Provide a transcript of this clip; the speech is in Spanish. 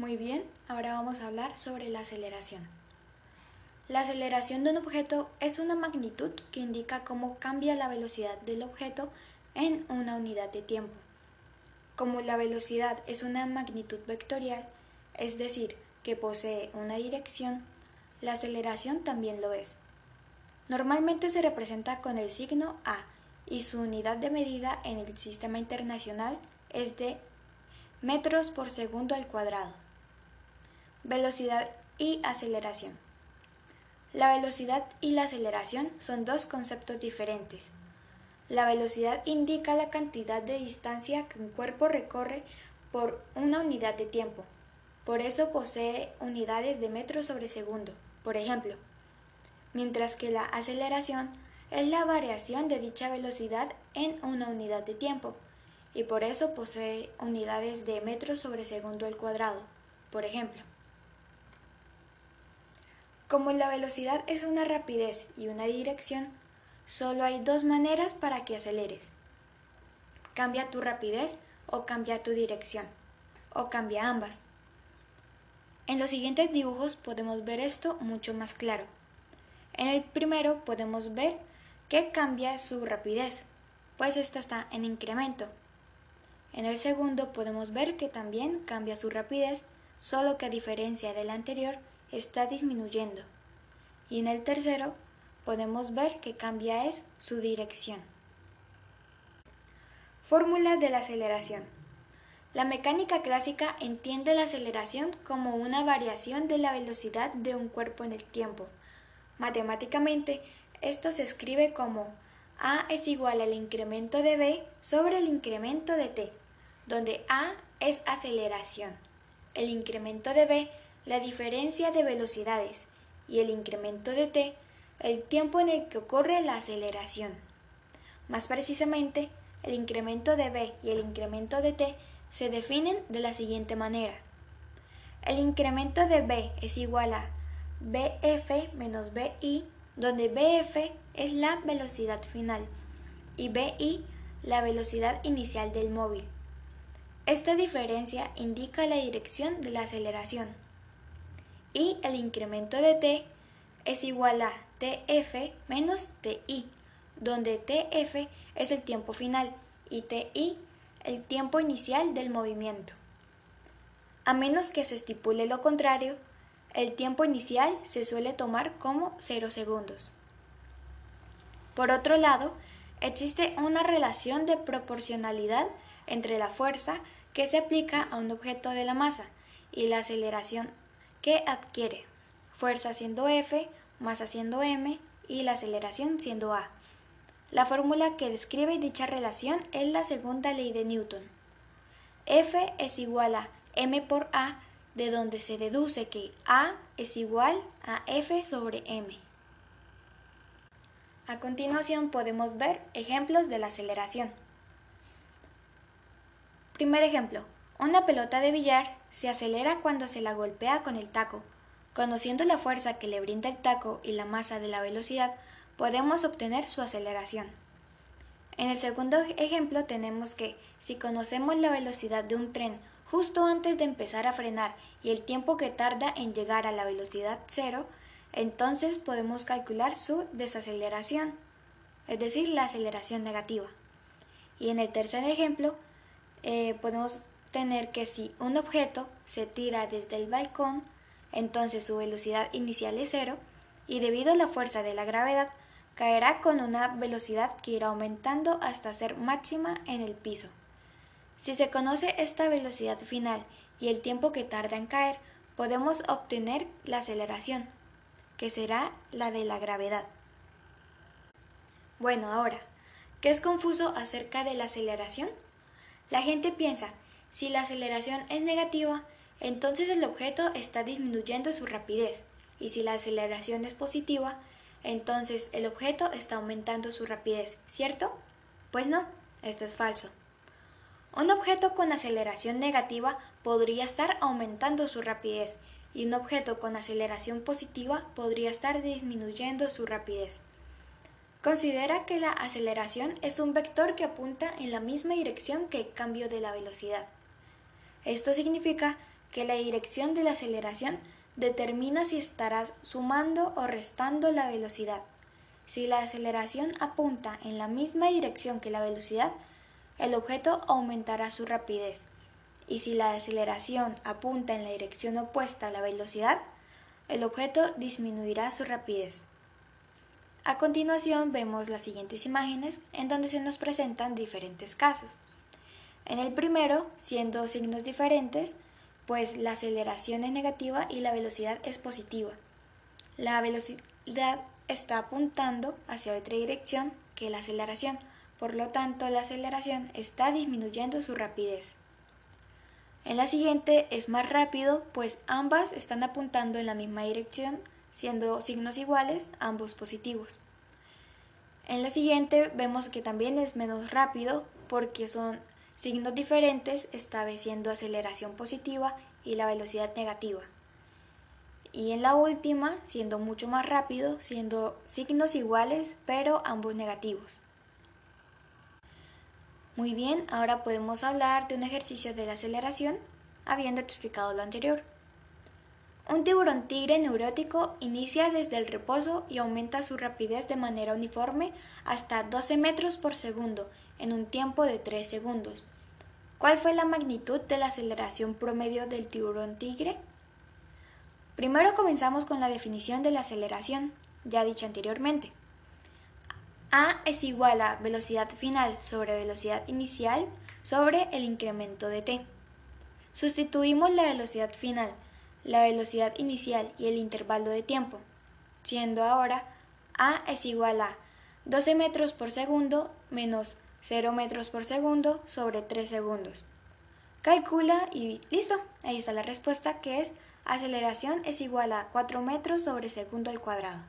Muy bien, ahora vamos a hablar sobre la aceleración. La aceleración de un objeto es una magnitud que indica cómo cambia la velocidad del objeto en una unidad de tiempo. Como la velocidad es una magnitud vectorial, es decir, que posee una dirección, la aceleración también lo es. Normalmente se representa con el signo A y su unidad de medida en el sistema internacional es de metros por segundo al cuadrado. Velocidad y aceleración. La velocidad y la aceleración son dos conceptos diferentes. La velocidad indica la cantidad de distancia que un cuerpo recorre por una unidad de tiempo. Por eso posee unidades de metros sobre segundo, por ejemplo. Mientras que la aceleración es la variación de dicha velocidad en una unidad de tiempo, y por eso posee unidades de metros sobre segundo al cuadrado, por ejemplo. Como la velocidad es una rapidez y una dirección, solo hay dos maneras para que aceleres. Cambia tu rapidez o cambia tu dirección, o cambia ambas. En los siguientes dibujos podemos ver esto mucho más claro. En el primero podemos ver que cambia su rapidez, pues esta está en incremento. En el segundo podemos ver que también cambia su rapidez, solo que a diferencia del anterior está disminuyendo. Y en el tercero podemos ver que cambia es su dirección. Fórmula de la aceleración. La mecánica clásica entiende la aceleración como una variación de la velocidad de un cuerpo en el tiempo. Matemáticamente, esto se escribe como a es igual al incremento de b sobre el incremento de t, donde a es aceleración, el incremento de b la diferencia de velocidades y el incremento de t el tiempo en el que ocurre la aceleración. Más precisamente, el incremento de b y el incremento de t se definen de la siguiente manera. El incremento de b es igual a bf menos bi donde BF es la velocidad final y BI la velocidad inicial del móvil. Esta diferencia indica la dirección de la aceleración. Y el incremento de t es igual a TF menos TI, donde TF es el tiempo final y TI el tiempo inicial del movimiento. A menos que se estipule lo contrario, el tiempo inicial se suele tomar como 0 segundos. Por otro lado, existe una relación de proporcionalidad entre la fuerza que se aplica a un objeto de la masa y la aceleración que adquiere, fuerza siendo F, masa siendo m y la aceleración siendo a. La fórmula que describe dicha relación es la segunda ley de Newton. F es igual a m por a de donde se deduce que A es igual a F sobre M. A continuación podemos ver ejemplos de la aceleración. Primer ejemplo. Una pelota de billar se acelera cuando se la golpea con el taco. Conociendo la fuerza que le brinda el taco y la masa de la velocidad, podemos obtener su aceleración. En el segundo ejemplo tenemos que, si conocemos la velocidad de un tren justo antes de empezar a frenar y el tiempo que tarda en llegar a la velocidad cero, entonces podemos calcular su desaceleración, es decir, la aceleración negativa. Y en el tercer ejemplo, eh, podemos tener que si un objeto se tira desde el balcón, entonces su velocidad inicial es cero y debido a la fuerza de la gravedad caerá con una velocidad que irá aumentando hasta ser máxima en el piso. Si se conoce esta velocidad final y el tiempo que tarda en caer, podemos obtener la aceleración, que será la de la gravedad. Bueno, ahora, ¿qué es confuso acerca de la aceleración? La gente piensa, si la aceleración es negativa, entonces el objeto está disminuyendo su rapidez, y si la aceleración es positiva, entonces el objeto está aumentando su rapidez, ¿cierto? Pues no, esto es falso. Un objeto con aceleración negativa podría estar aumentando su rapidez y un objeto con aceleración positiva podría estar disminuyendo su rapidez. Considera que la aceleración es un vector que apunta en la misma dirección que el cambio de la velocidad. Esto significa que la dirección de la aceleración determina si estarás sumando o restando la velocidad. Si la aceleración apunta en la misma dirección que la velocidad, el objeto aumentará su rapidez. Y si la aceleración apunta en la dirección opuesta a la velocidad, el objeto disminuirá su rapidez. A continuación vemos las siguientes imágenes en donde se nos presentan diferentes casos. En el primero, siendo signos diferentes, pues la aceleración es negativa y la velocidad es positiva. La velocidad está apuntando hacia otra dirección que la aceleración, por lo tanto la aceleración está disminuyendo su rapidez. En la siguiente es más rápido, pues ambas están apuntando en la misma dirección, siendo signos iguales, ambos positivos. En la siguiente vemos que también es menos rápido porque son signos diferentes, estableciendo aceleración positiva y la velocidad negativa. Y en la última, siendo mucho más rápido, siendo signos iguales, pero ambos negativos. Muy bien, ahora podemos hablar de un ejercicio de la aceleración, habiendo explicado lo anterior. Un tiburón tigre neurótico inicia desde el reposo y aumenta su rapidez de manera uniforme hasta 12 metros por segundo en un tiempo de 3 segundos. ¿Cuál fue la magnitud de la aceleración promedio del tiburón tigre? Primero comenzamos con la definición de la aceleración, ya dicha anteriormente. A es igual a velocidad final sobre velocidad inicial sobre el incremento de t. Sustituimos la velocidad final, la velocidad inicial y el intervalo de tiempo, siendo ahora A es igual a 12 metros por segundo menos 0 metros por segundo sobre 3 segundos. Calcula y listo, ahí está la respuesta que es aceleración es igual a 4 metros sobre segundo al cuadrado.